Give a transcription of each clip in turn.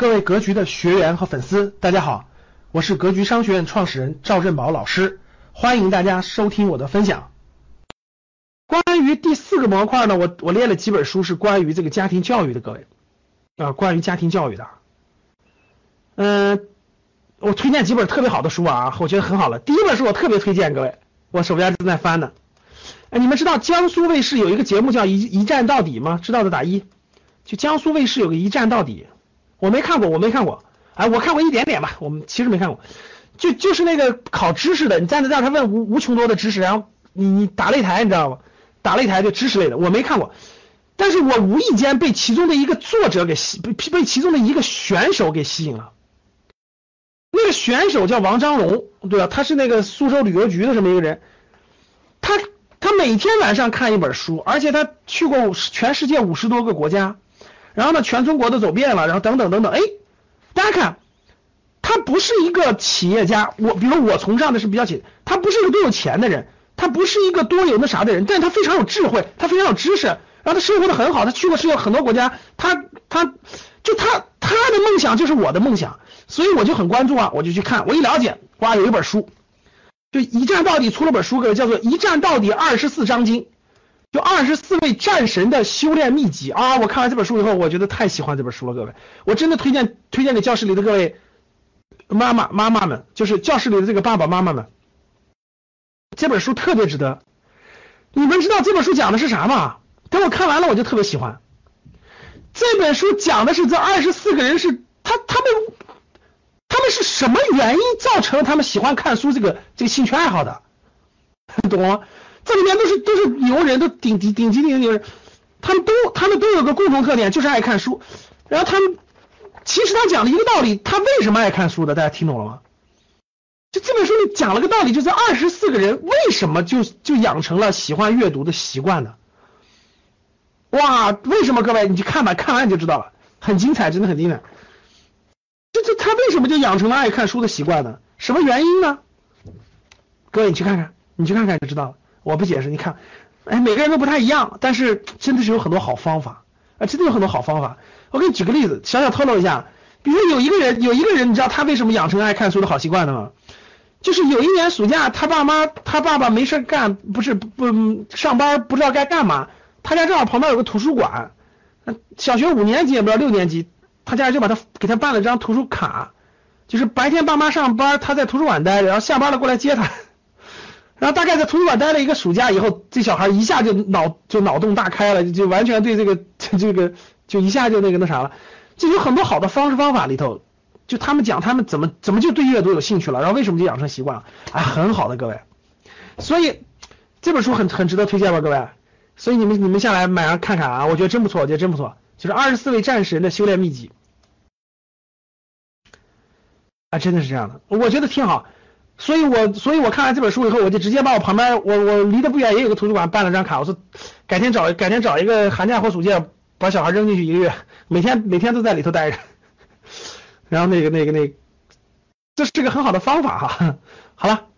各位格局的学员和粉丝，大家好，我是格局商学院创始人赵振宝老师，欢迎大家收听我的分享。关于第四个模块呢，我我列了几本书是关于这个家庭教育的，各位啊，关于家庭教育的。嗯，我推荐几本特别好的书啊，我觉得很好了。第一本书我特别推荐各位，我手边正在翻呢。哎，你们知道江苏卫视有一个节目叫《一一站到底》吗？知道的打一。就江苏卫视有个《一站到底》。我没看过，我没看过，哎，我看过一点点吧，我们其实没看过，就就是那个考知识的，你站在这儿，他问无无穷多的知识，然后你你打擂台，你知道吗？打擂台就知识类的，我没看过，但是我无意间被其中的一个作者给吸，被被其中的一个选手给吸引了，那个选手叫王章荣，对吧？他是那个苏州旅游局的这么一个人，他他每天晚上看一本书，而且他去过全世界五十多个国家。然后呢，全中国都走遍了，然后等等等等，哎，大家看，他不是一个企业家，我比如我崇尚的是比较企，他不是一个多有钱的人，他不是一个多有那啥的人，但他非常有智慧，他非常有知识，然后他生活的很好，他去过世界很多国家，他他就他他的梦想就是我的梦想，所以我就很关注啊，我就去看，我一了解，哇，有一本书，就一站到底出了本书，叫做《一站到底二十四章经》。就二十四位战神的修炼秘籍啊！我看完这本书以后，我觉得太喜欢这本书了，各位，我真的推荐推荐给教室里的各位妈妈妈妈们，就是教室里的这个爸爸妈妈们，这本书特别值得。你们知道这本书讲的是啥吗？等我看完了，我就特别喜欢。这本书讲的是这二十四个人是他他们他们是什么原因造成他们喜欢看书这个这个兴趣爱好的，懂吗？这里面都是都是牛人，都顶顶顶级顶级牛人，他们都他们都有个共同特点，就是爱看书。然后他们其实他讲了一个道理，他为什么爱看书的？大家听懂了吗？就这本书里讲了个道理，就是二十四个人为什么就就养成了喜欢阅读的习惯呢？哇，为什么？各位你去看吧，看完你就知道了，很精彩，真的很精彩。这这他为什么就养成了爱看书的习惯呢？什么原因呢？各位你去看看，你去看看就知道了。我不解释，你看，哎，每个人都不太一样，但是真的是有很多好方法，啊，真的有很多好方法。我给你举个例子，小小透露一下，比如有一个人，有一个人，你知道他为什么养成爱看书的好习惯的吗？就是有一年暑假，他爸妈，他爸爸没事干，不是不上班，不知道该干嘛，他家正好旁边有个图书馆，小学五年级也不知道六年级，他家就把他给他办了张图书卡，就是白天爸妈上班，他在图书馆待着，然后下班了过来接他。然后大概在图书馆待了一个暑假以后，这小孩一下就脑就脑洞大开了，就完全对这个这个就一下就那个那啥了。就有很多好的方式方法里头，就他们讲他们怎么怎么就对阅读有兴趣了，然后为什么就养成习惯了，哎，很好的各位。所以这本书很很值得推荐吧，各位。所以你们你们下来买上看看啊，我觉得真不错，我觉得真不错，就是二十四位战士人的修炼秘籍啊，真的是这样的，我觉得挺好。所以，我所以我看完这本书以后，我就直接把我旁边，我我离得不远也有个图书馆办了张卡，我说改天找改天找一个寒假或暑假把小孩扔进去一个月，每天每天都在里头待着，然后那个那个那，这是个很好的方法哈。好了，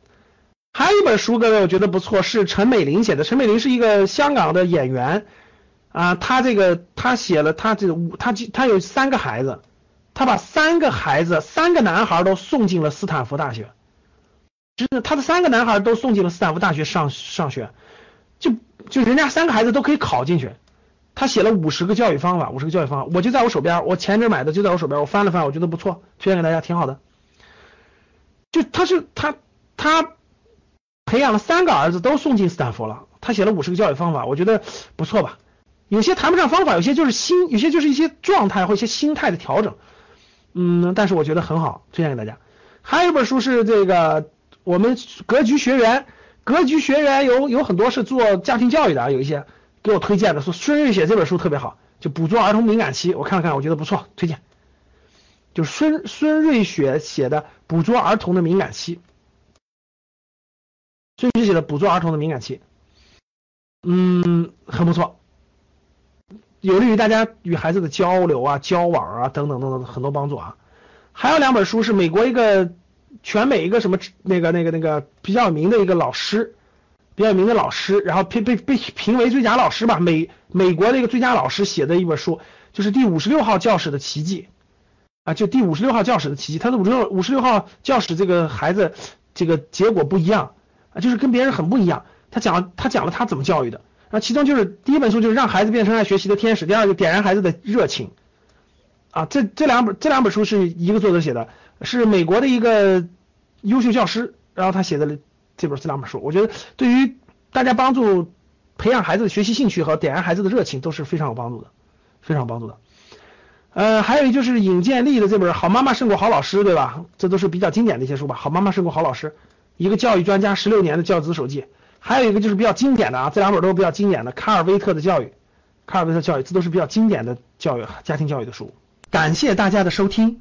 还有一本书，各位我觉得不错，是陈美玲写的。陈美玲是一个香港的演员啊，她这个她写了她这个她她有三个孩子，她把三个孩子三个男孩都送进了斯坦福大学。就是他的三个男孩都送进了斯坦福大学上上学，就就人家三个孩子都可以考进去。他写了五十个教育方法，五十个教育方法，我就在我手边，我前阵买的就在我手边，我翻了翻，我觉得不错，推荐给大家，挺好的。就他是他他培养了三个儿子都送进斯坦福了，他写了五十个教育方法，我觉得不错吧。有些谈不上方法，有些就是心，有些就是一些状态或一些心态的调整。嗯，但是我觉得很好，推荐给大家。还有一本书是这个。我们格局学员，格局学员有有很多是做家庭教育的啊，有一些给我推荐的，说孙瑞雪这本书特别好，就捕捉儿童敏感期，我看了看，我觉得不错，推荐。就孙孙瑞雪写的捕捉儿童的敏感期，孙瑞雪写的捕捉儿童的敏感期，嗯，很不错，有利于大家与孩子的交流啊、交往啊等等等等很多帮助啊。还有两本书是美国一个。全美一个什么那个那个那个比较有名的一个老师，比较有名的老师，然后被被被评为最佳老师吧，美美国的一个最佳老师写的一本书，就是第五十六号教室的奇迹，啊，就第五十六号教室的奇迹，他的五十六五十六号教室这个孩子这个结果不一样。啊，就是跟别人很不一样。他讲了他讲了他怎么教育的，啊，其中就是第一本书就是让孩子变成爱学习的天使，第二个点燃孩子的热情。啊。这这两本这两本书是一个作者写的，是美国的一个优秀教师，然后他写的这本这两本书，我觉得对于大家帮助培养孩子的学习兴趣和点燃孩子的热情都是非常有帮助的，非常有帮助的。呃，还有就是尹建莉的这本《好妈妈胜过好老师》，对吧？这都是比较经典的一些书吧。好妈妈胜过好老师，一个教育专家十六年的教子手记。还有一个就是比较经典的啊，这两本都是比较经典的，卡尔威特的教育，卡尔威特教育，这都是比较经典的教育家庭教育的书。感谢大家的收听，